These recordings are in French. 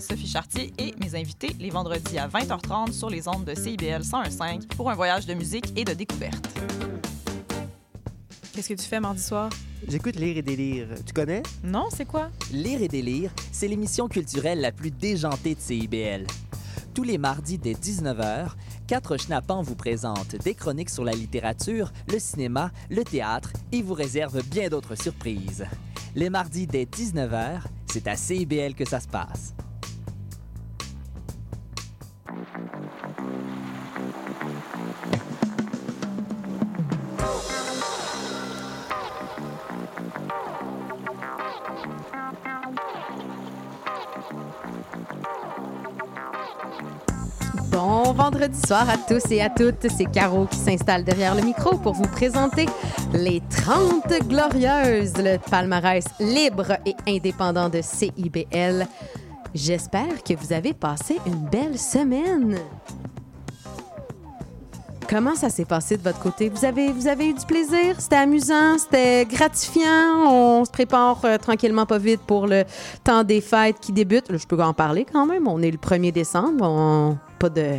Sophie Chartier et mes invités les vendredis à 20h30 sur les ondes de CIBL 101.5 pour un voyage de musique et de découverte. Qu'est-ce que tu fais mardi soir? J'écoute Lire et délire. Tu connais? Non, c'est quoi? Lire et délire, c'est l'émission culturelle la plus déjantée de CIBL. Tous les mardis dès 19h, quatre schnappants vous présentent des chroniques sur la littérature, le cinéma, le théâtre et vous réservent bien d'autres surprises. Les mardis dès 19h, c'est à CIBL que ça se passe. Vendredi soir à tous et à toutes. C'est Caro qui s'installe derrière le micro pour vous présenter les 30 Glorieuses, le palmarès libre et indépendant de CIBL. J'espère que vous avez passé une belle semaine. Comment ça s'est passé de votre côté? Vous avez, vous avez eu du plaisir? C'était amusant? C'était gratifiant? On se prépare euh, tranquillement, pas vite, pour le temps des fêtes qui débute. Je peux en parler quand même. On est le 1er décembre. On... Pas de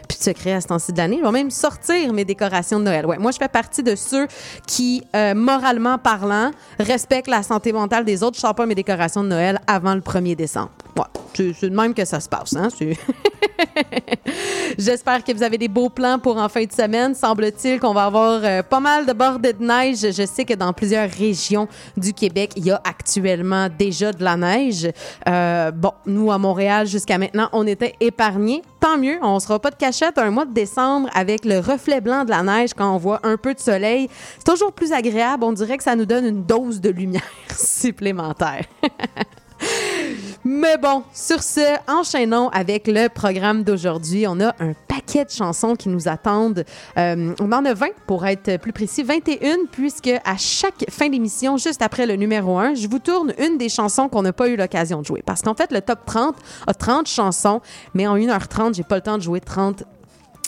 plus de secret à ce temps-ci de l'année. Je vais même sortir mes décorations de Noël. Ouais, moi, je fais partie de ceux qui, euh, moralement parlant, respectent la santé mentale des autres. Je sors pas mes décorations de Noël avant le 1er décembre. Ouais, c'est de même que ça se passe. Hein? J'espère que vous avez des beaux plans pour en fin de semaine. Semble-t-il qu'on va avoir euh, pas mal de bordées de neige. Je sais que dans plusieurs régions du Québec, il y a actuellement déjà de la neige. Euh, bon, nous, à Montréal, jusqu'à maintenant, on était épargnés. Tant mieux, on sera pas de un mois de décembre avec le reflet blanc de la neige quand on voit un peu de soleil. C'est toujours plus agréable. On dirait que ça nous donne une dose de lumière supplémentaire. Mais bon, sur ce, enchaînons avec le programme d'aujourd'hui. On a un paquet de chansons qui nous attendent. Euh, on en a 20 pour être plus précis, 21, puisque à chaque fin d'émission, juste après le numéro 1, je vous tourne une des chansons qu'on n'a pas eu l'occasion de jouer. Parce qu'en fait, le top 30 a 30 chansons, mais en 1h30, j'ai pas le temps de jouer 30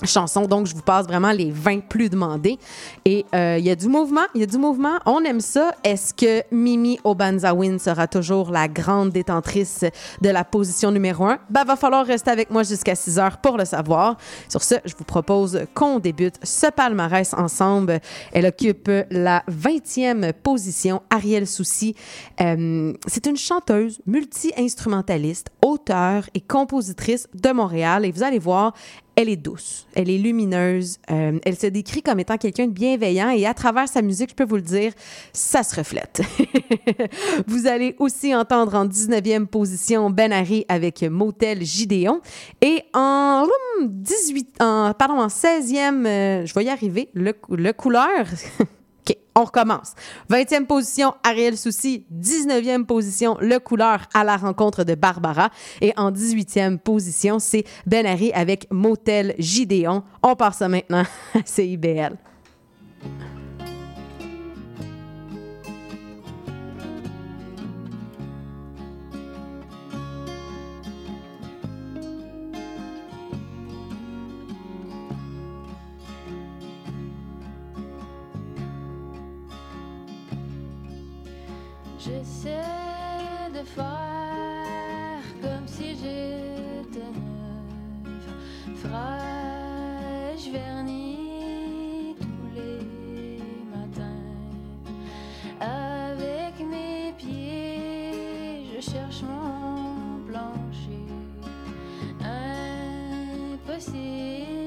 chansons. Donc, je vous passe vraiment les 20 plus demandées. Et euh, il y a du mouvement, il y a du mouvement. On aime ça. Est-ce que Mimi Obanzawin sera toujours la grande détentrice de la position numéro 1? Ben, va falloir rester avec moi jusqu'à 6 heures pour le savoir. Sur ce, je vous propose qu'on débute ce palmarès ensemble. Elle occupe la 20e position. Ariel Soucy, euh, c'est une chanteuse multi-instrumentaliste, auteure et compositrice de Montréal. Et vous allez voir, elle est douce, elle est lumineuse, euh, elle se décrit comme étant quelqu'un de bienveillant et à travers sa musique, je peux vous le dire, ça se reflète. vous allez aussi entendre en 19e position Ben Harry avec Motel Gideon et en hum, 18 en pardon en 16e euh, je vais y arriver le, le couleur OK, on recommence. 20e position, Ariel Soucy. 19e position, Le Couleur à la rencontre de Barbara. Et en 18e position, c'est Ben Harry avec Motel Gideon. On ça maintenant à CIBL. 心。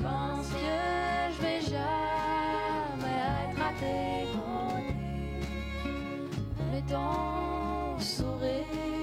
Je pense que je vais jamais être à tes côtés. Le temps sourit.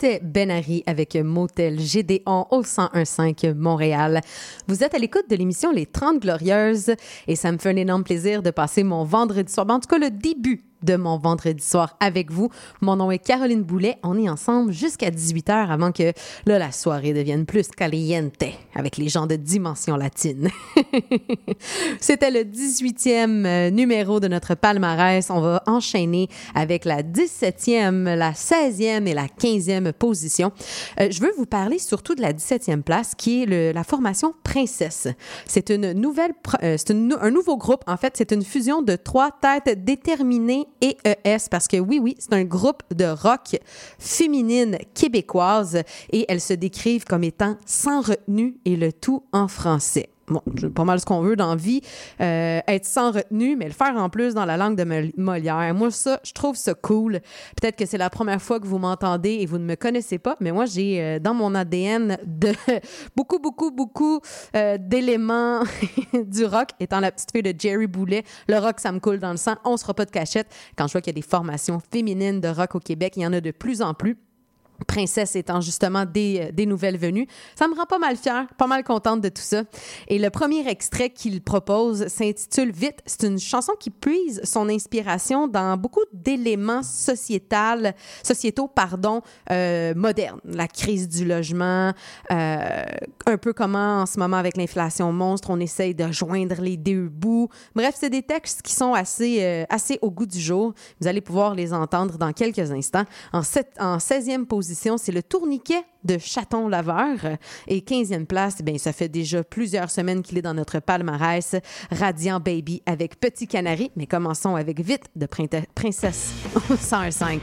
C'était Ben Harry avec Motel Gédéon au 1015 Montréal. Vous êtes à l'écoute de l'émission Les 30 Glorieuses et ça me fait un énorme plaisir de passer mon vendredi soir, ben, en tout cas le début de mon vendredi soir avec vous. Mon nom est Caroline Boulet. On est ensemble jusqu'à 18h avant que là, la soirée devienne plus caliente avec les gens de dimension latine. C'était le 18e euh, numéro de notre palmarès. On va enchaîner avec la 17e, la 16e et la 15e position. Euh, je veux vous parler surtout de la 17e place qui est la formation Princesse. C'est une nouvelle, euh, c'est un nouveau groupe. En fait, c'est une fusion de trois têtes déterminées et ES parce que oui, oui, c'est un groupe de rock féminine québécoise et elles se décrivent comme étant sans retenue et le tout en français. Bon, pas mal ce qu'on veut dans. Euh, être sans retenue, mais le faire en plus dans la langue de Mol- Molière. Moi, ça, je trouve ça cool. Peut-être que c'est la première fois que vous m'entendez et vous ne me connaissez pas, mais moi, j'ai euh, dans mon ADN de beaucoup, beaucoup, beaucoup euh, d'éléments du rock. Étant la petite fille de Jerry Boulet, le rock, ça me coule dans le sang. On se fera pas de cachette. Quand je vois qu'il y a des formations féminines de rock au Québec, il y en a de plus en plus. Princesse étant justement des, euh, des nouvelles venues. Ça me rend pas mal fière, pas mal contente de tout ça. Et le premier extrait qu'il propose s'intitule Vite. C'est une chanson qui puise son inspiration dans beaucoup d'éléments sociétal, sociétaux pardon, euh, modernes. La crise du logement, euh, un peu comment en ce moment avec l'inflation monstre, on essaye de joindre les deux bouts. Bref, c'est des textes qui sont assez, euh, assez au goût du jour. Vous allez pouvoir les entendre dans quelques instants. En, sept- en 16e position, c'est le tourniquet de Chaton Laveur. Et 15e place, ben, ça fait déjà plusieurs semaines qu'il est dans notre palmarès. Radiant Baby avec Petit Canari. Mais commençons avec Vite de Princesse au 105.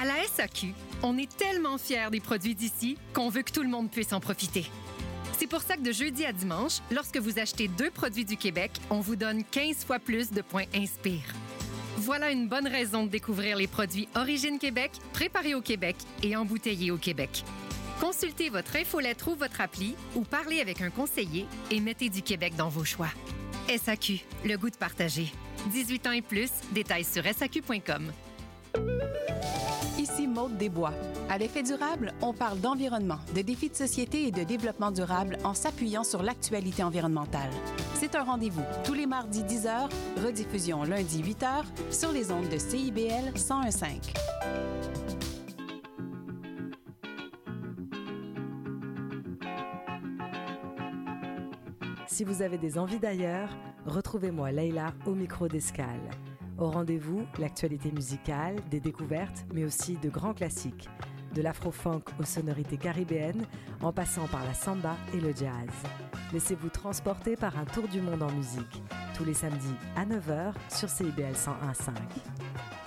À la SAQ, on est tellement fiers des produits d'ici qu'on veut que tout le monde puisse en profiter. C'est pour ça que de jeudi à dimanche, lorsque vous achetez deux produits du Québec, on vous donne 15 fois plus de points Inspire. Voilà une bonne raison de découvrir les produits Origine Québec, préparés au Québec et embouteillés au Québec. Consultez votre infolettre ou votre appli ou parlez avec un conseiller et mettez du Québec dans vos choix. SAQ, le goût de partager. 18 ans et plus, détails sur SAQ.com. Ici Maude Desbois. À l'effet durable, on parle d'environnement, de défis de société et de développement durable en s'appuyant sur l'actualité environnementale. C'est un rendez-vous tous les mardis 10h, rediffusion lundi 8h sur les ondes de CIBL 1015. Si vous avez des envies d'ailleurs, retrouvez-moi Leïla au micro d'escale. Au rendez-vous, l'actualité musicale, des découvertes, mais aussi de grands classiques. De l'afro-funk aux sonorités caribéennes, en passant par la samba et le jazz. Laissez-vous transporter par un tour du monde en musique. Tous les samedis à 9h sur CIBL 101.5.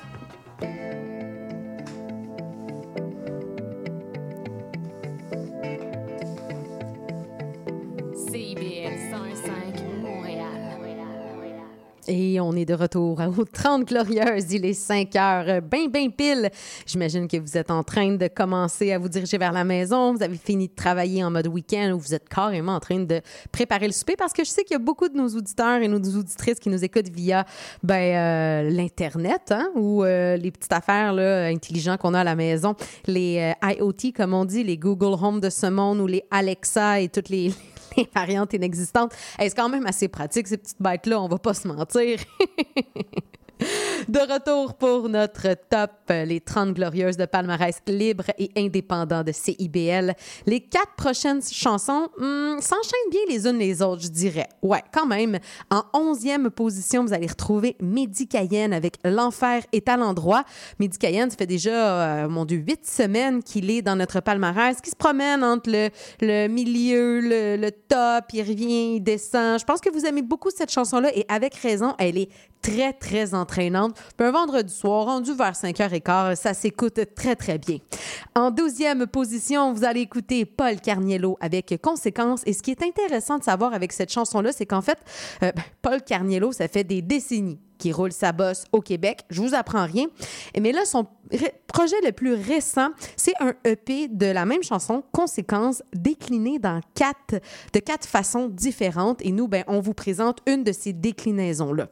Et on est de retour aux 30 Glorieuses. Il est 5 heures, ben, ben pile. J'imagine que vous êtes en train de commencer à vous diriger vers la maison. Vous avez fini de travailler en mode week-end ou vous êtes carrément en train de préparer le souper parce que je sais qu'il y a beaucoup de nos auditeurs et nos auditrices qui nous écoutent via ben, euh, l'Internet hein, ou euh, les petites affaires là, intelligentes qu'on a à la maison. Les euh, IoT, comme on dit, les Google Home de ce monde ou les Alexa et toutes les variantes inexistantes. C'est quand même assez pratique, ces petites bêtes-là, on va pas se mentir. De retour pour notre top, les 30 glorieuses de palmarès libre et indépendant de CIBL. Les quatre prochaines chansons hmm, s'enchaînent bien les unes les autres, je dirais. Ouais, quand même. En 11e position, vous allez retrouver Mehdi Cayenne avec L'enfer est à l'endroit. Mehdi Cayenne, ça fait déjà, euh, mon Dieu, huit semaines qu'il est dans notre palmarès, qui se promène entre le, le milieu, le, le top, il revient, il descend. Je pense que vous aimez beaucoup cette chanson-là et avec raison, elle est très, très entraînante. Puis un vendredi soir, rendu vers 5h15, ça s'écoute très, très bien. En 12e position, vous allez écouter Paul Carniello avec Conséquences. Et ce qui est intéressant de savoir avec cette chanson-là, c'est qu'en fait, euh, ben, Paul Carniello, ça fait des décennies qui roule sa bosse au Québec. Je vous apprends rien. Mais là, son projet le plus récent, c'est un EP de la même chanson, Conséquences, décliné dans quatre, de quatre façons différentes. Et nous, ben, on vous présente une de ces déclinaisons-là.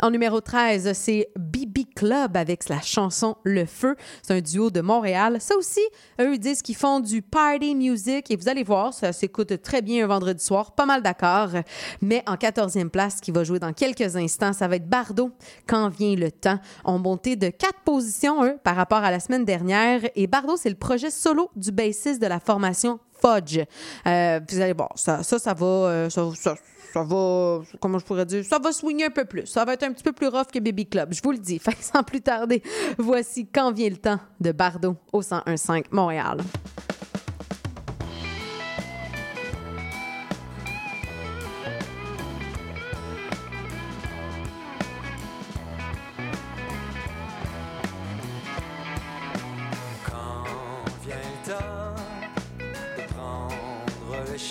En numéro 13, c'est BB Club avec la chanson Le Feu. C'est un duo de Montréal. Ça aussi, eux disent qu'ils font du party music et vous allez voir, ça s'écoute très bien un vendredi soir, pas mal d'accord. Mais en 14e place, qui va jouer dans quelques instants, ça va être Bardo, Quand vient le temps? On monté de quatre positions, eux, par rapport à la semaine dernière. Et Bardo, c'est le projet solo du bassiste de la formation Fudge. Euh, vous allez voir, ça, ça, va... euh, ça- ça- ça va, comment je pourrais dire, ça va swinger un peu plus. Ça va être un petit peu plus rough que Baby Club, je vous le dis. Sans plus tarder, voici Quand vient le temps de Bardo au 1015 Montréal.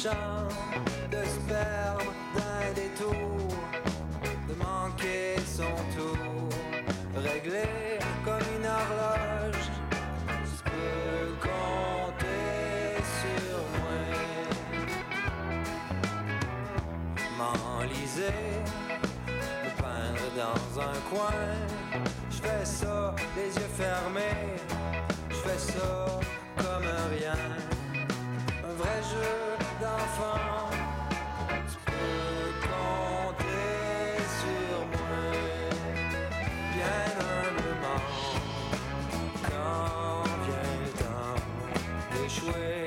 Champ, de se perdre d'un détour, de manquer son tour, réglé comme une horloge, je peux compter sur moi. M'enliser, me peindre dans un coin, je fais ça les yeux fermés. Je fais ça comme rien, un vrai jeu d'enfant, tu peux compter sur moi, bien humblement, quand vient le temps d'échouer.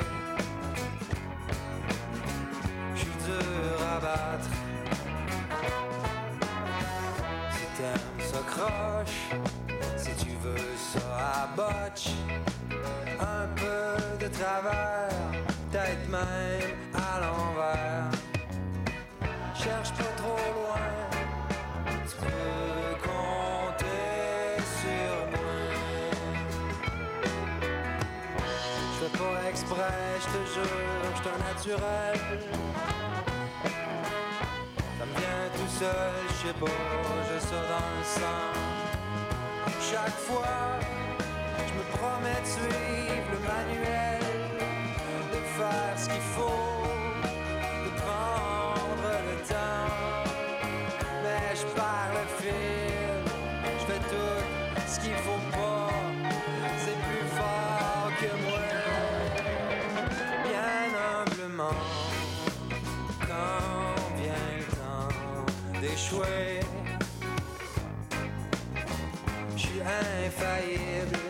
Je suis dur à battre, si t'aimes, s'accroche, si tu veux, ça abotche, un peu de travers. tight mind naturel. Ça vient tout seul, je sais pas, je sors dans le sang. Chaque fois, je me promets de suivre le manuel, de faire ce qu'il faut, de prendre le temps. Mais je pars le fil, je fais tout ce qu'il faut French way. Je suis infaillible.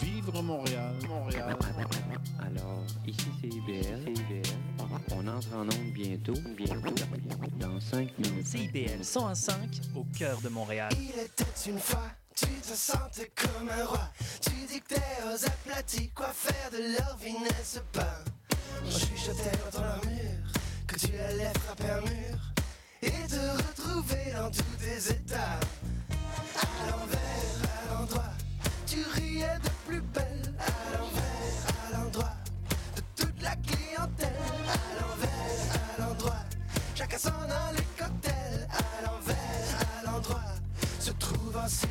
Vivre Montréal, Montréal. Alors, ici c'est IBL. On entre en onde bientôt, bientôt, dans 5 minutes. C'est IBL 105 au cœur de Montréal. Il était une fois. Tu te sentais comme un roi, tu dictais aux aplatis quoi faire de leur vinesse pain. On chuchotait dans un mur, que tu allais frapper un mur, et te retrouver dans tous tes états. À l'envers tu riais de plus belle à l'envers, à l'endroit de toute la clientèle. À l'envers, à l'endroit, chacun s'en a les cocktails. À l'envers, à l'endroit, se trouve un si.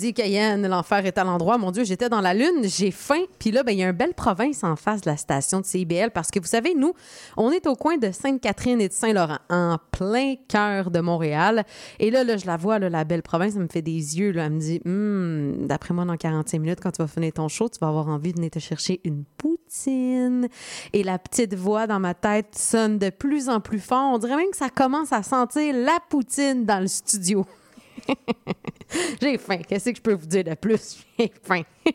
Dit Cayenne, l'enfer est à l'endroit. Mon Dieu, j'étais dans la lune, j'ai faim. Puis là, ben, il y a une belle province en face de la station de CIBL parce que vous savez, nous, on est au coin de Sainte-Catherine et de Saint-Laurent, en plein cœur de Montréal. Et là, là je la vois, là, la belle province, elle me fait des yeux. Là. Elle me dit Hum, d'après moi, dans 45 minutes, quand tu vas finir ton show, tu vas avoir envie de venir te chercher une poutine. Et la petite voix dans ma tête sonne de plus en plus fort. On dirait même que ça commence à sentir la poutine dans le studio. J'ai faim. Qu'est-ce que je peux vous dire de plus? J'ai faim.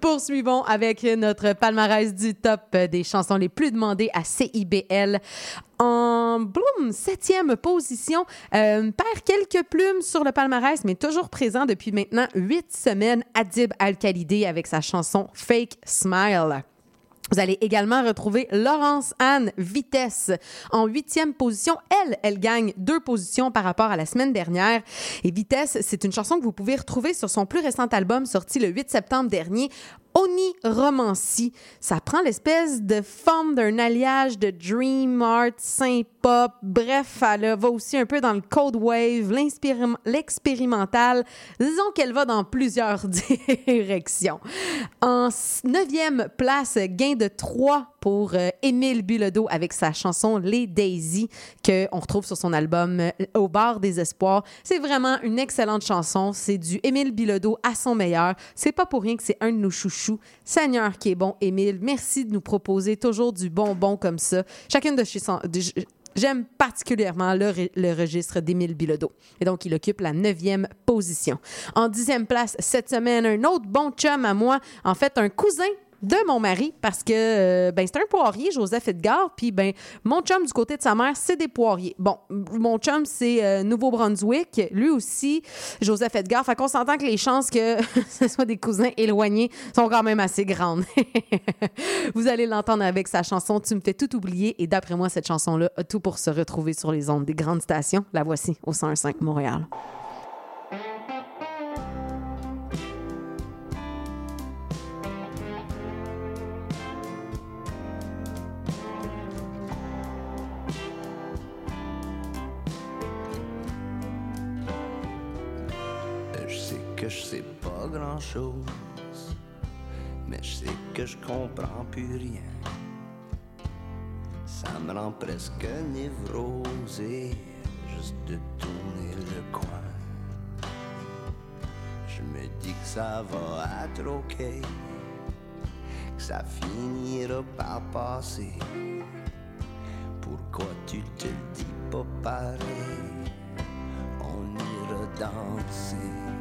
Poursuivons avec notre palmarès du top des chansons les plus demandées à CIBL. En boum, septième position, euh, perd quelques plumes sur le palmarès, mais toujours présent depuis maintenant huit semaines, Adib Al-Khalidé avec sa chanson Fake Smile. Vous allez également retrouver Laurence Anne Vitesse en huitième position. Elle, elle gagne deux positions par rapport à la semaine dernière. Et Vitesse, c'est une chanson que vous pouvez retrouver sur son plus récent album sorti le 8 septembre dernier. Oni Romancy. Ça prend l'espèce de forme d'un alliage de dream art, synth-pop. Bref, elle va aussi un peu dans le cold wave, l'expérimental. Disons qu'elle va dans plusieurs directions. En neuvième place, gain de 3 pour euh, Émile Bilodeau avec sa chanson Les Daisy qu'on retrouve sur son album euh, Au bar des espoirs. C'est vraiment une excellente chanson. C'est du Émile Bilodeau à son meilleur. C'est pas pour rien que c'est un de nos chouchous. Seigneur qui est bon, Émile. Merci de nous proposer toujours du bonbon comme ça. Chacune de chez son- J'aime particulièrement le, le registre d'Émile Bilodeau. Et donc, il occupe la neuvième position. En dixième place, cette semaine, un autre bon chum à moi, en fait, un cousin de mon mari, parce que euh, ben, c'est un poirier, Joseph Edgar, puis ben, mon chum du côté de sa mère, c'est des poiriers. Bon, mon chum, c'est euh, Nouveau-Brunswick, lui aussi, Joseph Edgar. Fait qu'on s'entend que les chances que ce soit des cousins éloignés sont quand même assez grandes. Vous allez l'entendre avec sa chanson Tu me fais tout oublier. Et d'après moi, cette chanson-là a tout pour se retrouver sur les ondes des grandes stations. La voici au 101.5 Montréal. Mais je sais que je comprends plus rien. Ça me rend presque névrosé juste de tourner le coin. Je me dis que ça va être ok, que ça finira par passer. Pourquoi tu te le dis pas pareil? On ira danser.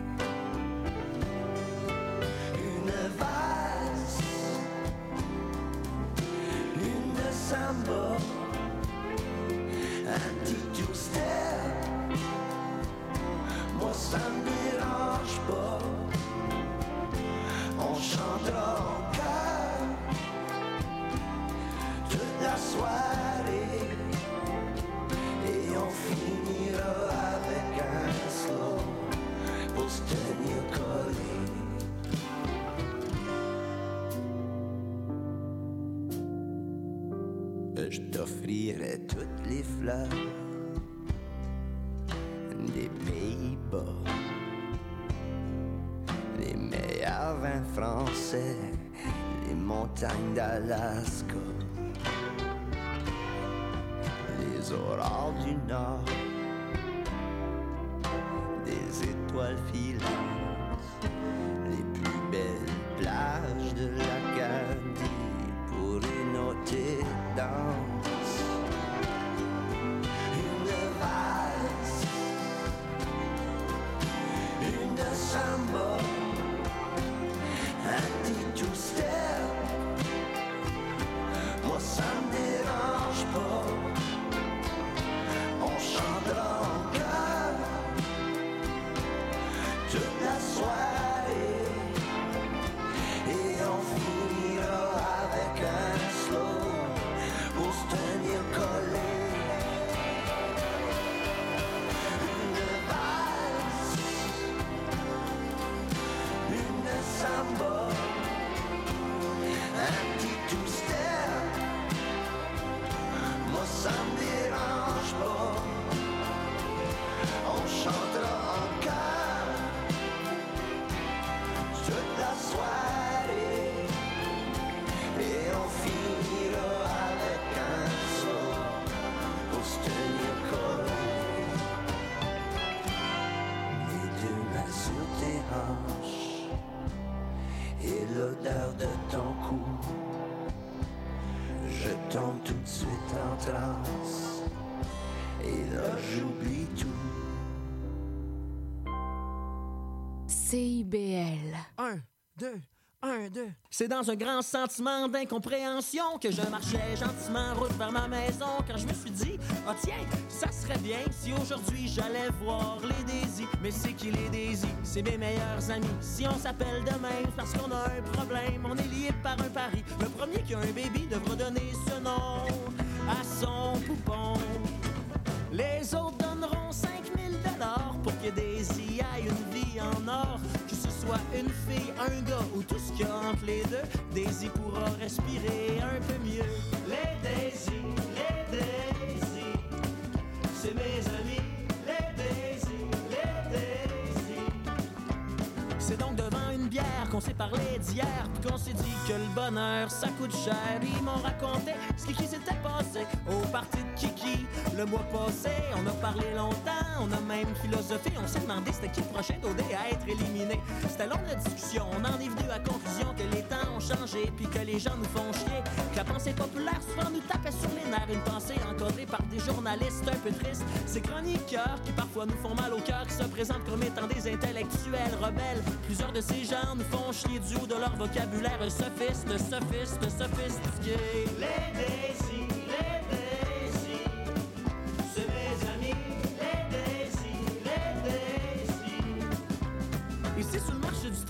C'est dans un grand sentiment d'incompréhension que je marchais gentiment en route vers ma maison quand je me suis dit, oh tiens, ça serait bien si aujourd'hui j'allais voir les Daisy. Mais c'est qui les Daisy? C'est mes meilleurs amis. Si on s'appelle demain parce qu'on a un problème, on est lié par un pari. Le premier qui a un baby devra donner ce nom à son poupon. Une fille, un gars ou tout ce qu'il y a entre les deux, Daisy pourra respirer un peu mieux. Les Daisy, les Daisy, qu'on s'est parlé d'hier, puis qu'on s'est dit que le bonheur ça coûte cher. Ils m'ont raconté ce qui s'était passé au parti de Kiki le mois passé. On a parlé longtemps, on a même philosophé, on s'est demandé c'était qui le prochain d'OD à être éliminé. C'était long la discussion, on en est venu à la conclusion que les changé, puis que les gens nous font chier. Que la pensée populaire souvent nous tapait sur les nerfs, une pensée encodée par des journalistes un peu tristes. Ces chroniqueurs qui parfois nous font mal au cœur, qui se présentent comme étant des intellectuels rebelles. Plusieurs de ces gens nous font chier du haut de leur vocabulaire sophiste, sophiste, sophistiqué. Les Daisy,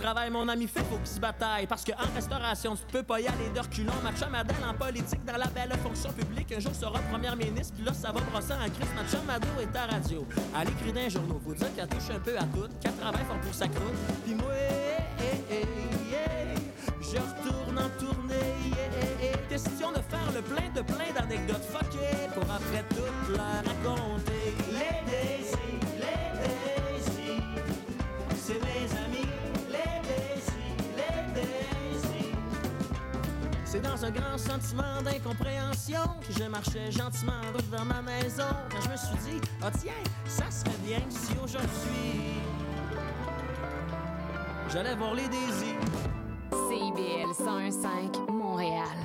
travail, mon ami fait faut qu'il se bataille Parce qu'en restauration, tu peux pas y aller de reculons. Ma chum Adèle en politique, dans la belle fonction publique. Un jour sera première ministre, puis là ça va brosser en crise. Ma chum Ado est à radio, elle écrit dans les journaux Faut dire qu'elle touche un peu à tout, qu'elle travaille fort pour sa croûte. Puis moi, eh, eh, eh, je retourne en tournée yeah, Question de faire le plein de plein d'anecdotes fuckées Pour après tout leur raconter dans un grand sentiment d'incompréhension je marchais gentiment en route vers ma maison. Quand je me suis dit, ah tiens, ça serait bien si aujourd'hui j'allais voir les Daisy. CIBL 101.5 Montréal.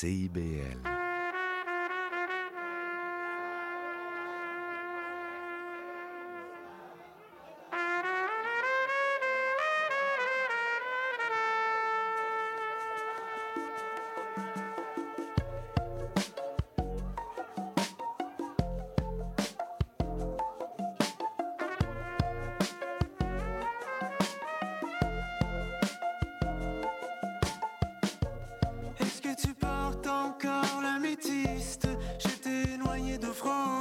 CIBL. L'améthyste J'étais noyé d'offrandes.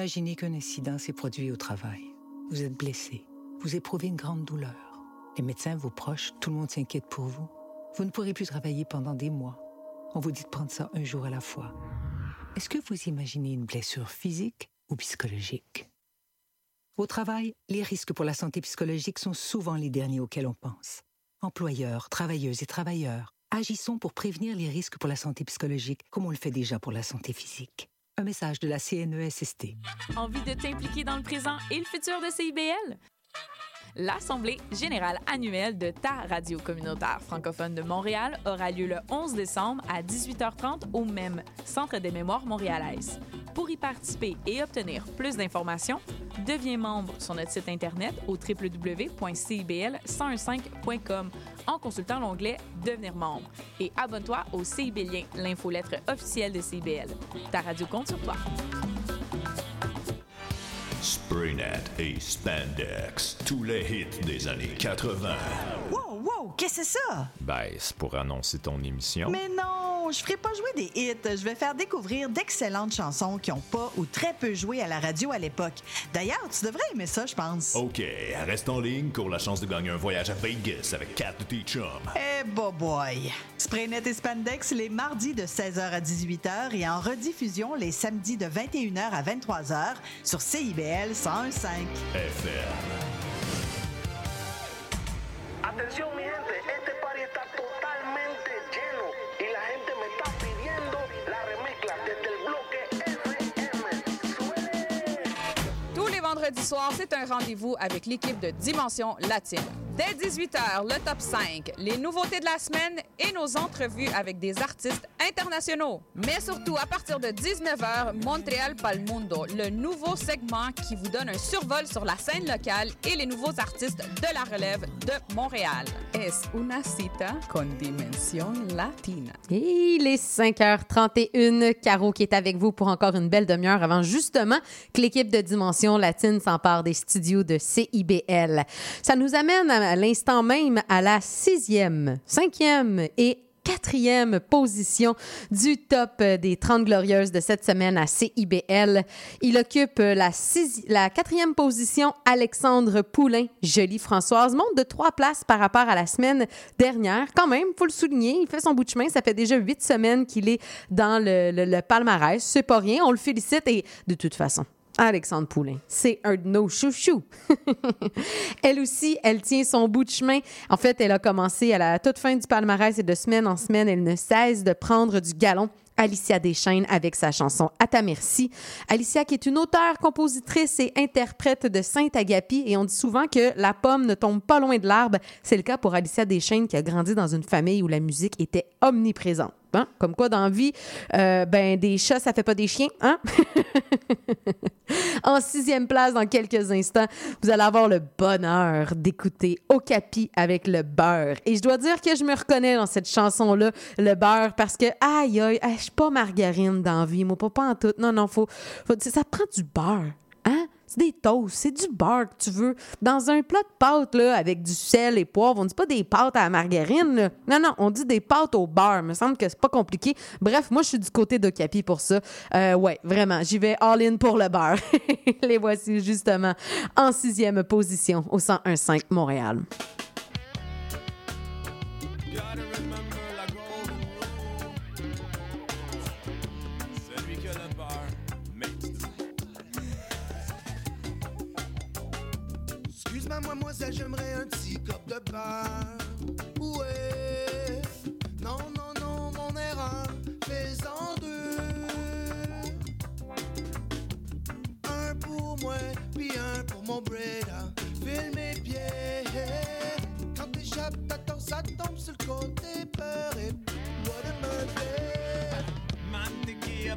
Imaginez qu'un incident s'est produit au travail. Vous êtes blessé. Vous éprouvez une grande douleur. Les médecins, vos proches, tout le monde s'inquiète pour vous. Vous ne pourrez plus travailler pendant des mois. On vous dit de prendre ça un jour à la fois. Est-ce que vous imaginez une blessure physique ou psychologique? Au travail, les risques pour la santé psychologique sont souvent les derniers auxquels on pense. Employeurs, travailleuses et travailleurs, agissons pour prévenir les risques pour la santé psychologique comme on le fait déjà pour la santé physique. Message de la CNESST. Envie de t'impliquer dans le présent et le futur de CIBL? L'Assemblée générale annuelle de ta radio communautaire francophone de Montréal aura lieu le 11 décembre à 18h30 au même Centre des mémoires montréalaises. Pour y participer et obtenir plus d'informations, deviens membre sur notre site Internet au www.cibl1015.com en consultant l'onglet Devenir membre et abonne-toi au CIBLien, l'infolettre officielle de CIBL. Ta radio compte sur toi. Spraynet et Spandex, tous les hits des années 80. Wow, wow, qu'est-ce que c'est ça? Ben, c'est pour annoncer ton émission. Mais non, je ferai pas jouer des hits. Je vais faire découvrir d'excellentes chansons qui ont pas ou très peu joué à la radio à l'époque. D'ailleurs, tu devrais aimer ça, je pense. OK, reste en ligne pour la chance de gagner un voyage à Vegas avec quatre de tes chums. Eh, boy. C'est Spraynet et Spandex les mardis de 16h à 18h et en rediffusion les samedis de 21h à 23h sur CIBL 101.5. FM. Atención mi gente, este party está totalmente lleno y la gente me está pidiendo la remezcla desde el bloque FM. Tous les vendredis soirs, c'est un rendez-vous avec l'équipe de Dimension Latine. Dès 18h, le top 5, les nouveautés de la semaine et nos entrevues avec des artistes internationaux. Mais surtout, à partir de 19h, Montréal Palmundo, le nouveau segment qui vous donne un survol sur la scène locale et les nouveaux artistes de la relève de Montréal. Es una cita con dimension latina. Et il est 5h31. Caro qui est avec vous pour encore une belle demi-heure avant justement que l'équipe de Dimension Latine s'empare des studios de CIBL. Ça nous amène à l'instant même à la sixième, cinquième et quatrième position du top des 30 glorieuses de cette semaine à CIBL. Il occupe la, la quatrième position Alexandre Poulain, jolie Françoise, monte de trois places par rapport à la semaine dernière. Quand même, faut le souligner, il fait son bout de chemin. Ça fait déjà huit semaines qu'il est dans le, le- le palmarès. C'est pas rien, on le félicite et de toute façon. Alexandre Poulain, c'est un de nos chouchous. elle aussi, elle tient son bout de chemin. En fait, elle a commencé à la toute fin du palmarès et de semaine en semaine, elle ne cesse de prendre du galon. Alicia Deschaines avec sa chanson À ta merci. Alicia qui est une auteure, compositrice et interprète de Saint-Agapi et on dit souvent que la pomme ne tombe pas loin de l'arbre. C'est le cas pour Alicia Deschaines qui a grandi dans une famille où la musique était omniprésente. Hein? Comme quoi, dans vie, euh, ben, des chats, ça fait pas des chiens, hein? en sixième place, dans quelques instants, vous allez avoir le bonheur d'écouter Okapi avec le beurre. Et je dois dire que je me reconnais dans cette chanson-là, le beurre, parce que, aïe, aïe, aïe, je suis pas margarine dans la vie, moi, pas, en tout. Non, non, faut, ça prend du beurre? C'est des toasts, c'est du beurre que tu veux. Dans un plat de pâtes, là, avec du sel et poivre, on dit pas des pâtes à la margarine. Non, non, on dit des pâtes au beurre. Il me semble que c'est pas compliqué. Bref, moi, je suis du côté d'Ocapi pour ça. Euh, ouais, vraiment, j'y vais all-in pour le beurre. Les voici justement en sixième position au 101.5 Montréal. Excuse-moi, mademoiselle, j'aimerais un petit cop de beurre. Ouais. Non, non, non, mon erreur. Fais-en deux. Un pour moi, puis un pour mon breda. File mes pieds. Quand t'échappes, t'attends, ça tombe sur le côté peur et what a.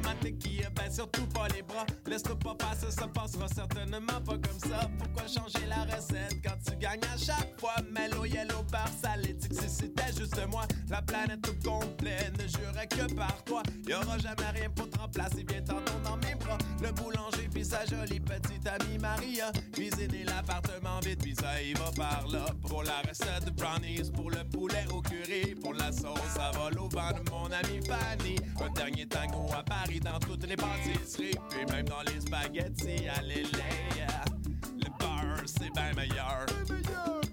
Mantequilla, mantequilla, ben surtout pas les bras. Laisse-toi pas passer, ça passera certainement pas comme ça. Pourquoi changer la recette quand tu gagnes à chaque fois? Mellow, yellow, par salé, si c'était juste moi, la planète tout complète ne jurait que par toi. Y'aura jamais rien pour te remplacer, viens t'entendre dans mes bras. Le boulanger puis sa jolie petite amie Maria. Cuisiner l'appartement vite, puis ça y va par là. Pour la recette de brownies, pour le poulet au curry, pour la sauce, ça va au vent de mon ami Fanny. Un dernier tango à Paris dans toutes les pâtisseries, puis même dans les spaghettis à. Le beurre, c'est bien meilleur.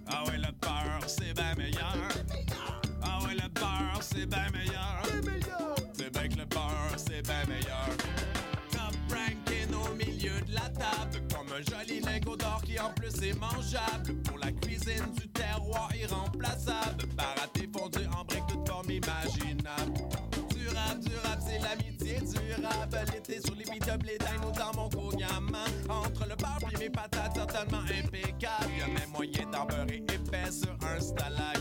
Ah ouais, le beurre, c'est bien meilleur. Ah ouais, le beurre, c'est bien meilleur. En plus est mangeable. Pour la cuisine du terroir irremplaçable, baraté fondu en briques toute forme imaginable. Durable, durable, c'est l'amitié durable. L'été sur les beat-up, les dinos dans mon konyama. Entre le beurre puis mes patates, certainement impeccable. Y'a même moyen d'en beurrer épais sur un stalag.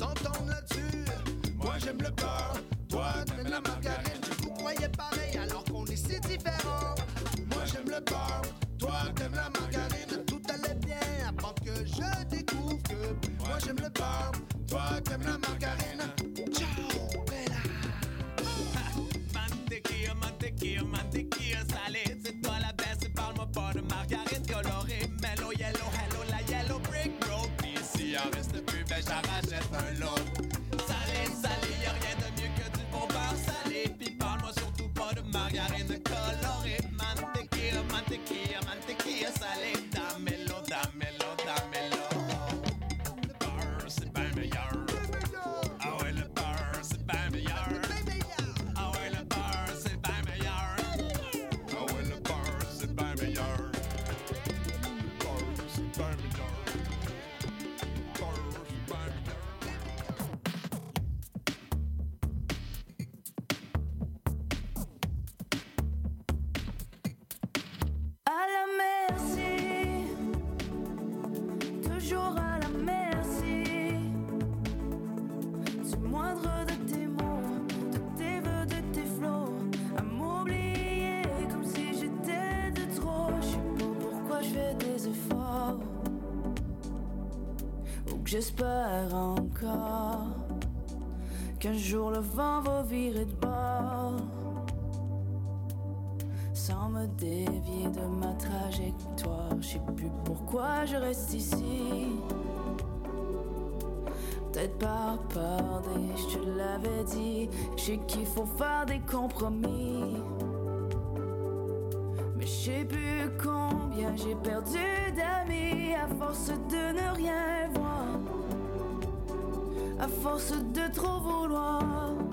là-dessus. Moi j'aime le beurre, toi t'aimes la margarine. Vous croyais pareil alors qu'on est si différents. Moi j'aime le beurre, toi t'aimes la margarine. Tout allait bien avant que je découvre que moi j'aime le beurre, toi t'aimes la toi. Je sais plus pourquoi je reste ici. Peut-être par pardé, je te l'avais dit. Je sais qu'il faut faire des compromis. Mais je sais plus combien j'ai perdu d'amis à force de ne rien voir. À force de trop vouloir.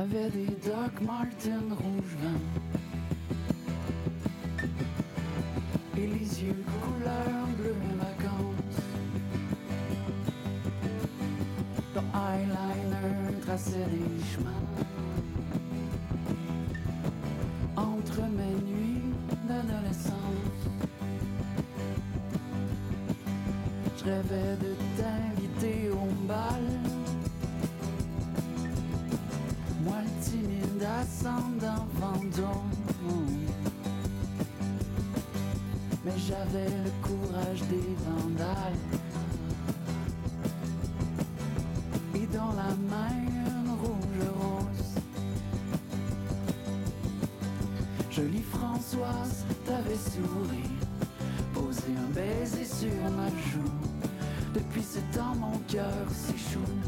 Savery Doc Martin sourire, poser un baiser sur ma joue. Depuis ce temps, mon cœur s'échoue.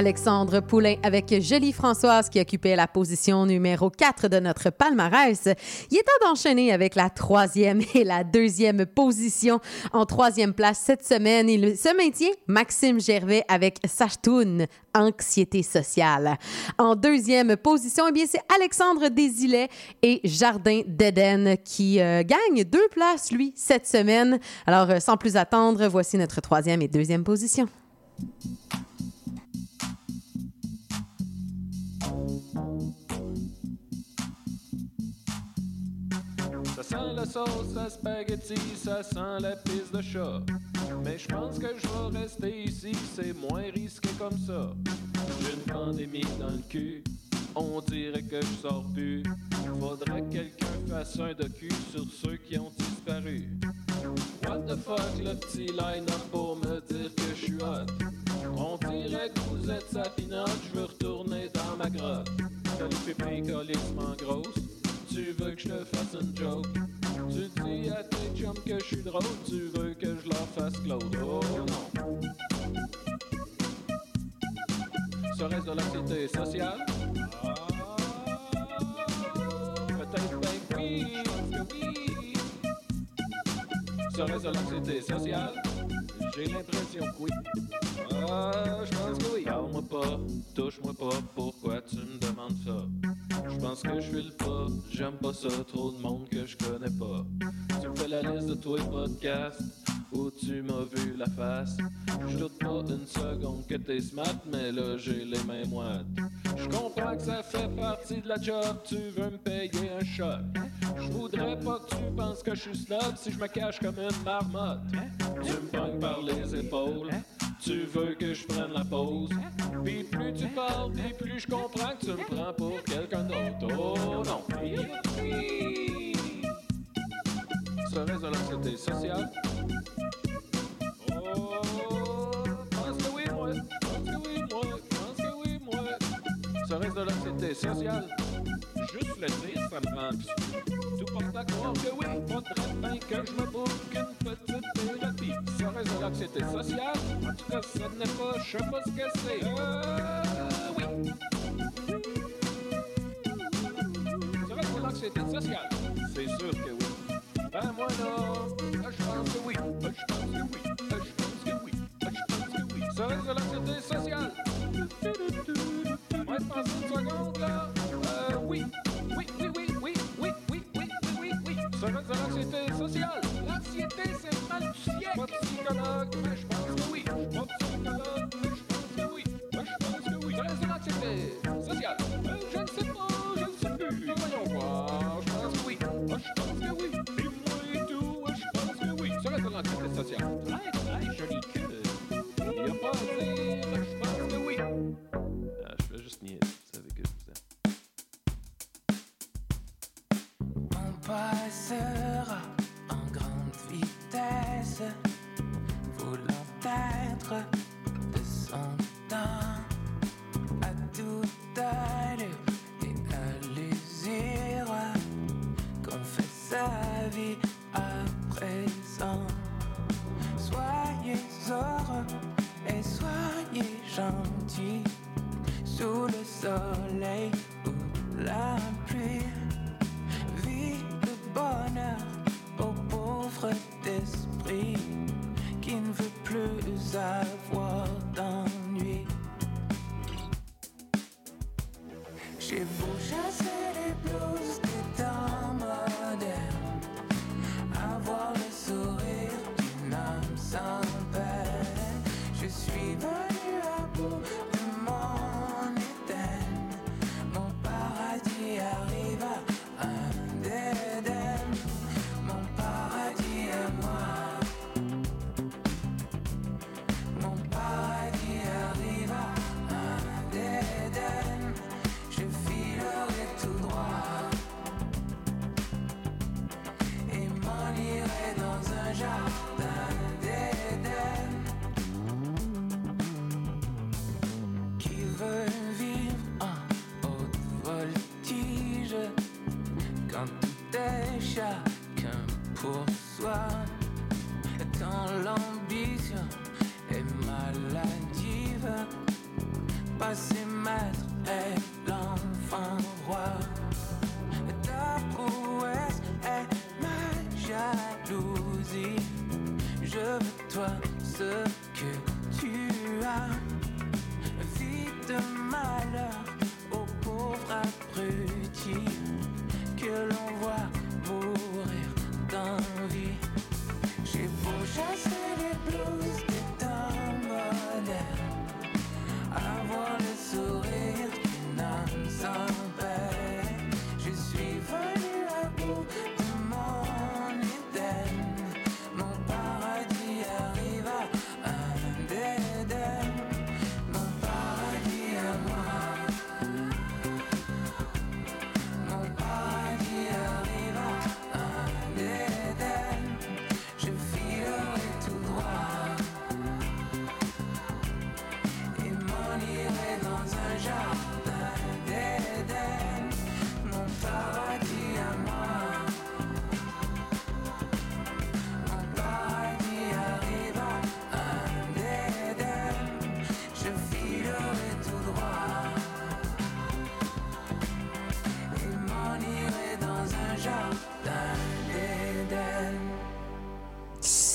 Alexandre Poulain avec Jolie Françoise qui occupait la position numéro 4 de notre palmarès. Il est temps d'enchaîner avec la troisième et la deuxième position. En troisième place cette semaine, il se maintient Maxime Gervais avec Sachtoun, Anxiété sociale. En deuxième position, eh bien, c'est Alexandre Desilets et Jardin d'Éden qui euh, gagne deux places, lui, cette semaine. Alors, euh, sans plus attendre, voici notre troisième et deuxième position. Ça sent la sauce à spaghetti, ça sent la pisse de chat. Mais je pense que je vais rester ici, c'est moins risqué comme ça. J'ai une pandémie dans le cul, on dirait que je sors plus. Faudrait que quelqu'un fasse un docu sur ceux qui ont disparu. What the fuck, le petit line-up pour me dire que je suis hot? On dirait que vous êtes sa je veux retourner dans ma grotte. T'as les pépins colissement grosses, tu veux que je te fasse une joke? Tu dis à tes chums que je suis drôle, tu veux que je leur fasse Claude? Oh non. Serait-ce de l'anxiété sociale? Ah, Peut-être ben oui, parce que oui. Serait-ce de sociale? J'ai l'impression que oui. Ah, je pense que oui. Parle-moi pas, touche-moi pas, pourquoi tu me demandes ça? Je pense que je file pas, j'aime pas ça, trop de monde que je connais pas. Tu fais la liste de tous les podcasts où tu m'as vu la face. Je doute pas une seconde que t'es smart, mais là j'ai les mains moites. Je comprends que ça fait partie de la job, tu veux me payer un choc. Je voudrais pas que tu penses que je suis snob si je me cache comme une marmotte. Tu les épaules. Tu veux que je prenne la pause? Puis plus tu parles, puis plus je comprends que tu me prends pour quelqu'un d'autre Oh non. Serait-ce de l'anxiété sociale? Oh, pense que oui, moi Pense que oui, moi Pense que oui, moi Serait-ce de l'anxiété sociale? Juste le dire, ça me rend Tout porte à croire que oui, faudrait bien que je me boucle une petite thérapie. Serait-ce de l'anxiété sociale? En tout cas, ça n'est pas, je sais pas ce que c'est. Euh, oui. Serait-ce de l'anxiété sociale? C'est sûr que oui. Ben moi là, je pense que oui. Je pense que oui. Je pense que oui. Je pense que oui. Serait-ce de l'anxiété sociale? Ouais, pense une seconde là. Oui. Oui, oui, oui, oui, oui, oui, oui, oui, oui. Serait-ce de l'anxiété sociale? L'anxiété, c'est le mal du siècle.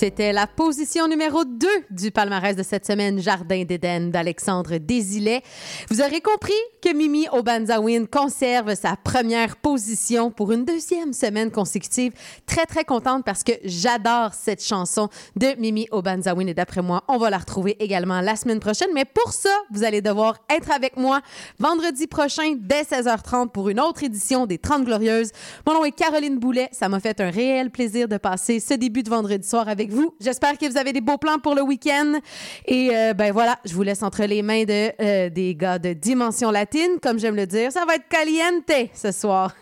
C'était la position numéro 2 du palmarès de cette semaine, Jardin d'Éden d'Alexandre Désilet. Vous aurez compris que Mimi Obanzawin conserve sa première position pour une deuxième semaine consécutive. Très, très contente parce que j'adore cette chanson de Mimi Obanzawin et d'après moi, on va la retrouver également la semaine prochaine. Mais pour ça, vous allez devoir être avec moi vendredi prochain dès 16h30 pour une autre édition des 30 Glorieuses. Mon nom est Caroline Boulet. Ça m'a fait un réel plaisir de passer ce début de vendredi soir avec vous. J'espère que vous avez des beaux plans pour le week-end. Et euh, ben voilà, je vous laisse entre les mains de, euh, des gars de Dimension Latine, comme j'aime le dire. Ça va être caliente ce soir.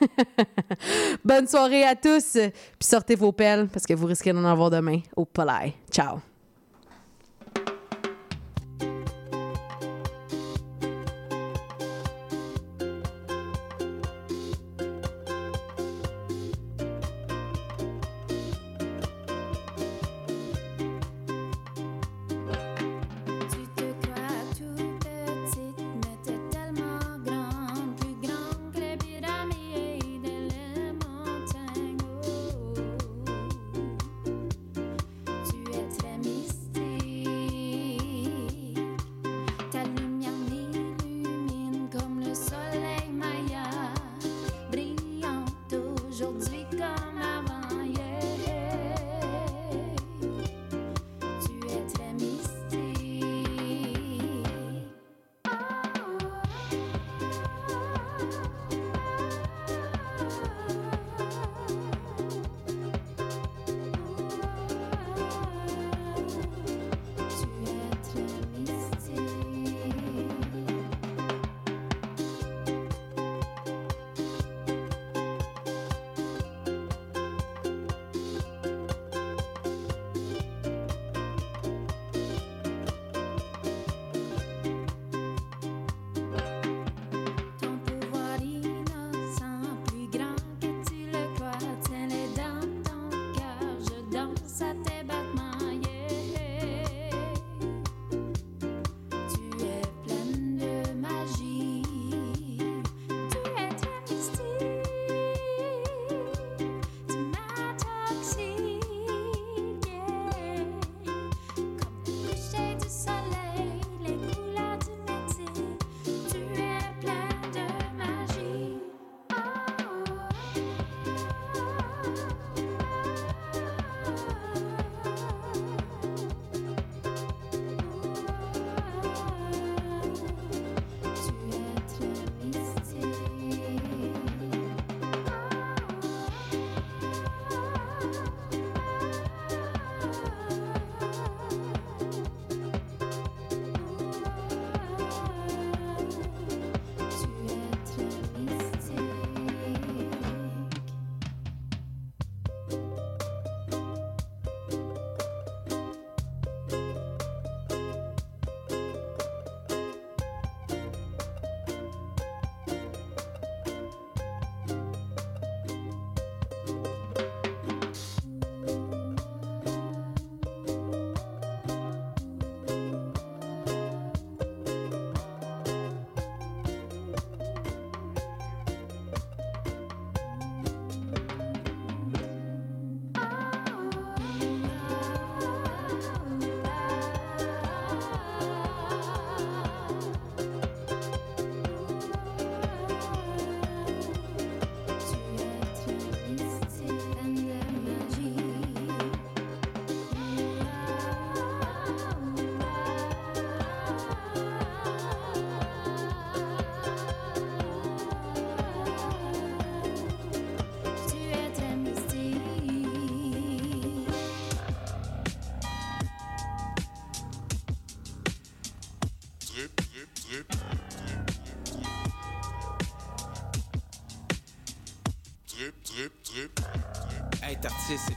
Bonne soirée à tous. Puis sortez vos pelles parce que vous risquez d'en avoir demain au Polai. Ciao.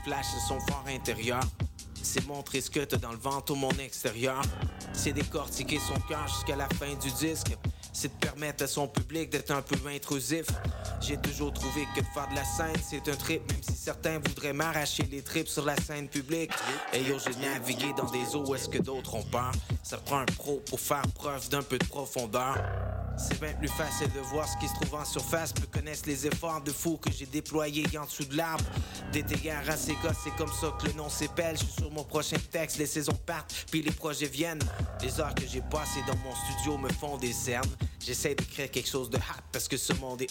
Flash, son fort intérieur. C'est montrer ce que t'as dans le ventre au monde extérieur. C'est décortiquer son cœur jusqu'à la fin du disque. C'est de permettre à son public d'être un peu intrusif. J'ai toujours trouvé que de faire de la scène, c'est un trip, même si certains voudraient m'arracher les tripes sur la scène publique. Et yo, j'ai navigué dans des eaux où est-ce que d'autres ont peur. Ça prend un pro pour faire preuve d'un peu de profondeur. C'est bien plus facile de voir ce qui se trouve en surface. Les efforts de fou que j'ai déployés en dessous de l'arbre. Des dégâts à gars, c'est comme ça que le nom s'épelle. Je suis sur mon prochain texte, les saisons partent, puis les projets viennent. Les heures que j'ai passées dans mon studio me font des cernes. J'essaie d'écrire quelque chose de hot parce que ce monde est.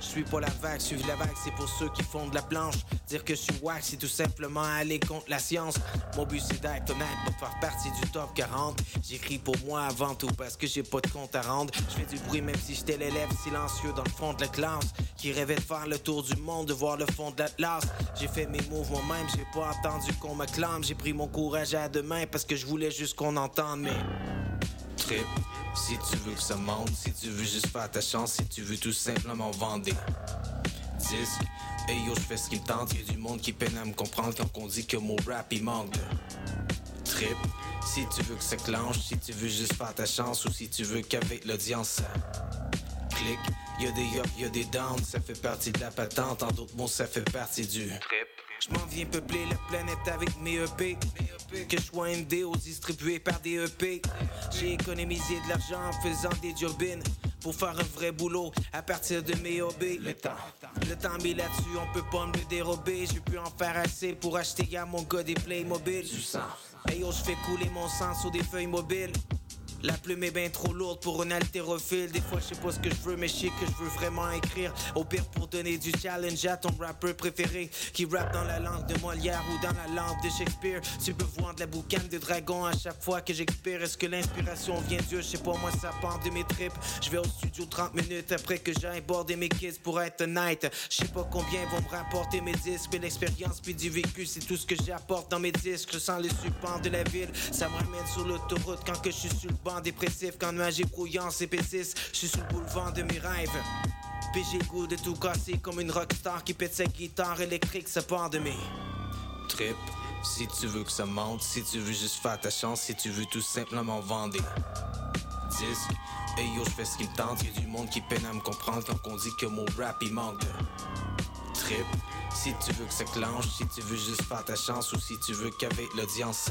Je suis pas la vague, suivre la vague, c'est pour ceux qui font de la planche. Dire que je suis wack, c'est tout simplement aller contre la science. Mon but c'est d'être honnête pour faire partie du top 40. J'écris pour moi avant tout parce que j'ai pas de compte à rendre. Je fais du bruit même si j'étais l'élève silencieux dans le fond de la classe. Qui rêvait de faire le tour du monde, de voir le fond de l'Atlas. J'ai fait mes moves moi-même, j'ai pas attendu qu'on m'acclame. J'ai pris mon courage à deux mains parce que je voulais juste qu'on entende mes trip. Si tu veux que ça monte, si tu veux juste faire ta chance, si tu veux tout simplement vendre des disques. Et yo, je fais ce qui me tente. Y'a du monde qui peine à me comprendre quand on dit que mon rap il manque trip. Si tu veux que ça clenche, si tu veux juste faire ta chance ou si tu veux qu'avec l'audience ça clique. Y'a des ups, y'a des downs, ça fait partie de la patente. En d'autres mots, ça fait partie du trip. Je m'en viens peupler la planète avec mes EP. Que je sois MD ou distribué par des EP. J'ai économisé de l'argent en faisant des turbines. Pour faire un vrai boulot à partir de mes hobbies. Le temps. Le temps mis là-dessus, on peut pas me le dérober. J'ai pu en faire assez pour acheter à mon gars des Playmobil. Du sang. Hey yo, je fais couler mon sang sur des feuilles mobiles. La plume est bien trop lourde pour un haltérophile. Des fois, je sais pas ce que je veux, mais je sais que je veux vraiment écrire. Au pire, pour donner du challenge à ton rappeur préféré qui rappe dans la langue de Molière ou dans la langue de Shakespeare. Tu peux voir de la boucane de dragon à chaque fois que j'expire. Est-ce que l'inspiration vient Dieu? Je sais pas, moi, ça part de mes tripes? Je vais au studio 30 minutes après que j'ai border mes kids pour être honnête. Je sais pas combien vont me rapporter mes disques, mais l'expérience puis du vécu, c'est tout ce que j'apporte dans mes disques. Je sens le support de la ville, ça me ramène sur l'autoroute quand que je suis sur le banc dépressif, quand est brouillant, s'épaississent. Je suis sous le boulevard de mes rêves. Puis j'ai goût de tout casser comme une rockstar qui pète sa guitare électrique, ça part de mes trip. Si tu veux que ça monte, si tu veux juste faire ta chance, si tu veux tout simplement vendre des disques. Et yo, je fais ce qui me tente, y'a du monde qui peine à me comprendre quand on dit que mon rap il manque trip. Si tu veux que ça clenche, si tu veux juste faire ta chance ou si tu veux qu'avec l'audience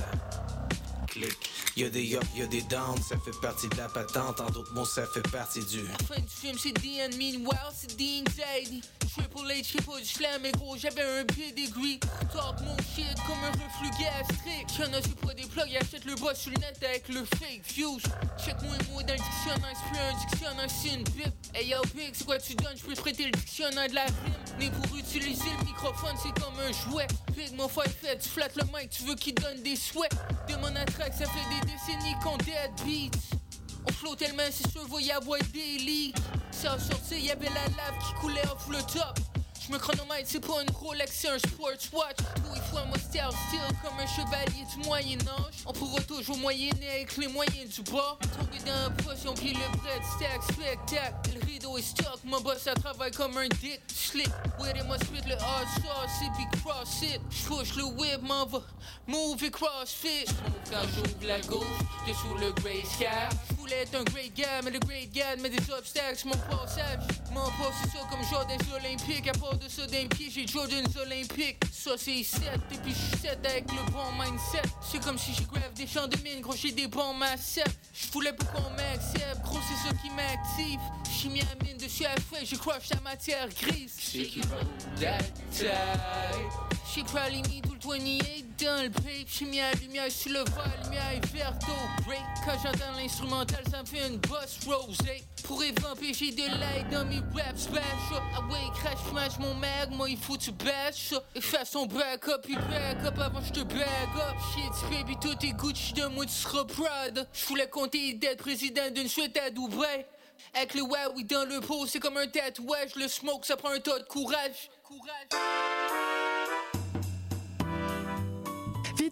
clique. Y'a des ups, y'a des downs, ça fait partie de la patente. En d'autres mots, ça fait partie du. Fin du film, c'est Dean, meanwhile, c'est Dean Zadie. Triple H, j'ai pas du slam, mais gros, j'avais un pedigree. Talk mon shit comme un reflux gastrique. Y'en a, c'est pas des plugs, achète le boss sur le net avec le fake views. Check-moi un mot dans le dictionnaire, c'est plus un dictionnaire, c'est une pipe. Hey yo, pig, c'est quoi tu donnes? J'peux te prêter le dictionnaire de la rime. Né pour utiliser le microphone, c'est comme un jouet. Pig, mon fight fait, tu flattes le mic, tu veux qu'il donne des souhaits. Demande à ça fait des décennies qu'on dead beats. On flotte tellement, c'est sûr, va y avoir des leaks. Ça a sorti, y avait la lave qui coulait off le top. J'me chronomètre, c'est pas une Rolex, c'est un Sportswatch. Tout il faut un style, style comme un chevalier du Moyen-Âge. On pourra toujours moyenner avec les moyens du bas. Tomber dans la potion, puis le bread stack, spectacle. Le rideau est stock, mon boss, ça travaille comme un dick. Slick, it, moi spit le hard sauce, et puis cross it. J'push le whip, m'en va, move et crossfit. Quand j'ouvre la gauche, j'étais sous le grey sky. J'voulais être un great guy, mais le great guy met des obstacles, mon passage. C'est ça comme Jordan Olympique. À part de ça, d'un pied, j'ai Jordan's Olympique. Ça, c'est 7, et puis j'suis 7 avec le bon mindset. C'est comme si j'ai grave des champs de mine, gros, j'ai des bons massets. J'voulais pas qu'on m'accepte, gros, c'est ça qui m'active. J'ai mis la mine dessus à fouet, j'ai crush la matière grise. J'ai qui that tight. Probably le 28 dans le pape. J'ai mis la lumière sur le vol, lumière et verto break. Quand j'entends l'instrumental, ça me fait une boss rosée. Pour évamper, j'ai de l'aide dans mes rap smash. Ah ouais, crash, smash mon mag, moi il faut tu bash. Et fais son back up, puis back up avant je te bag up. Shit, baby, tout est Gucci de moi, tu seras proud. J'voulais compter d'être président d'une suite à Dubaï. Avec le Huawei dans le pot, c'est comme un tatouage. Le smoke, ça prend un tas de courage.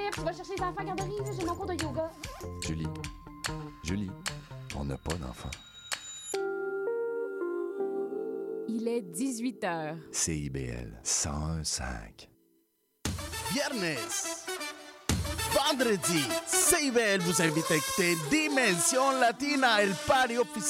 Philippe, va chercher les enfants à garderie, j'ai mon cours de yoga. Julie, Julie, on n'a pas d'enfant. Il est 18 h. CIBL 101.5. Viernes. Vendredi, CIBL vous invite à écouter Dimension Latina, el party officiel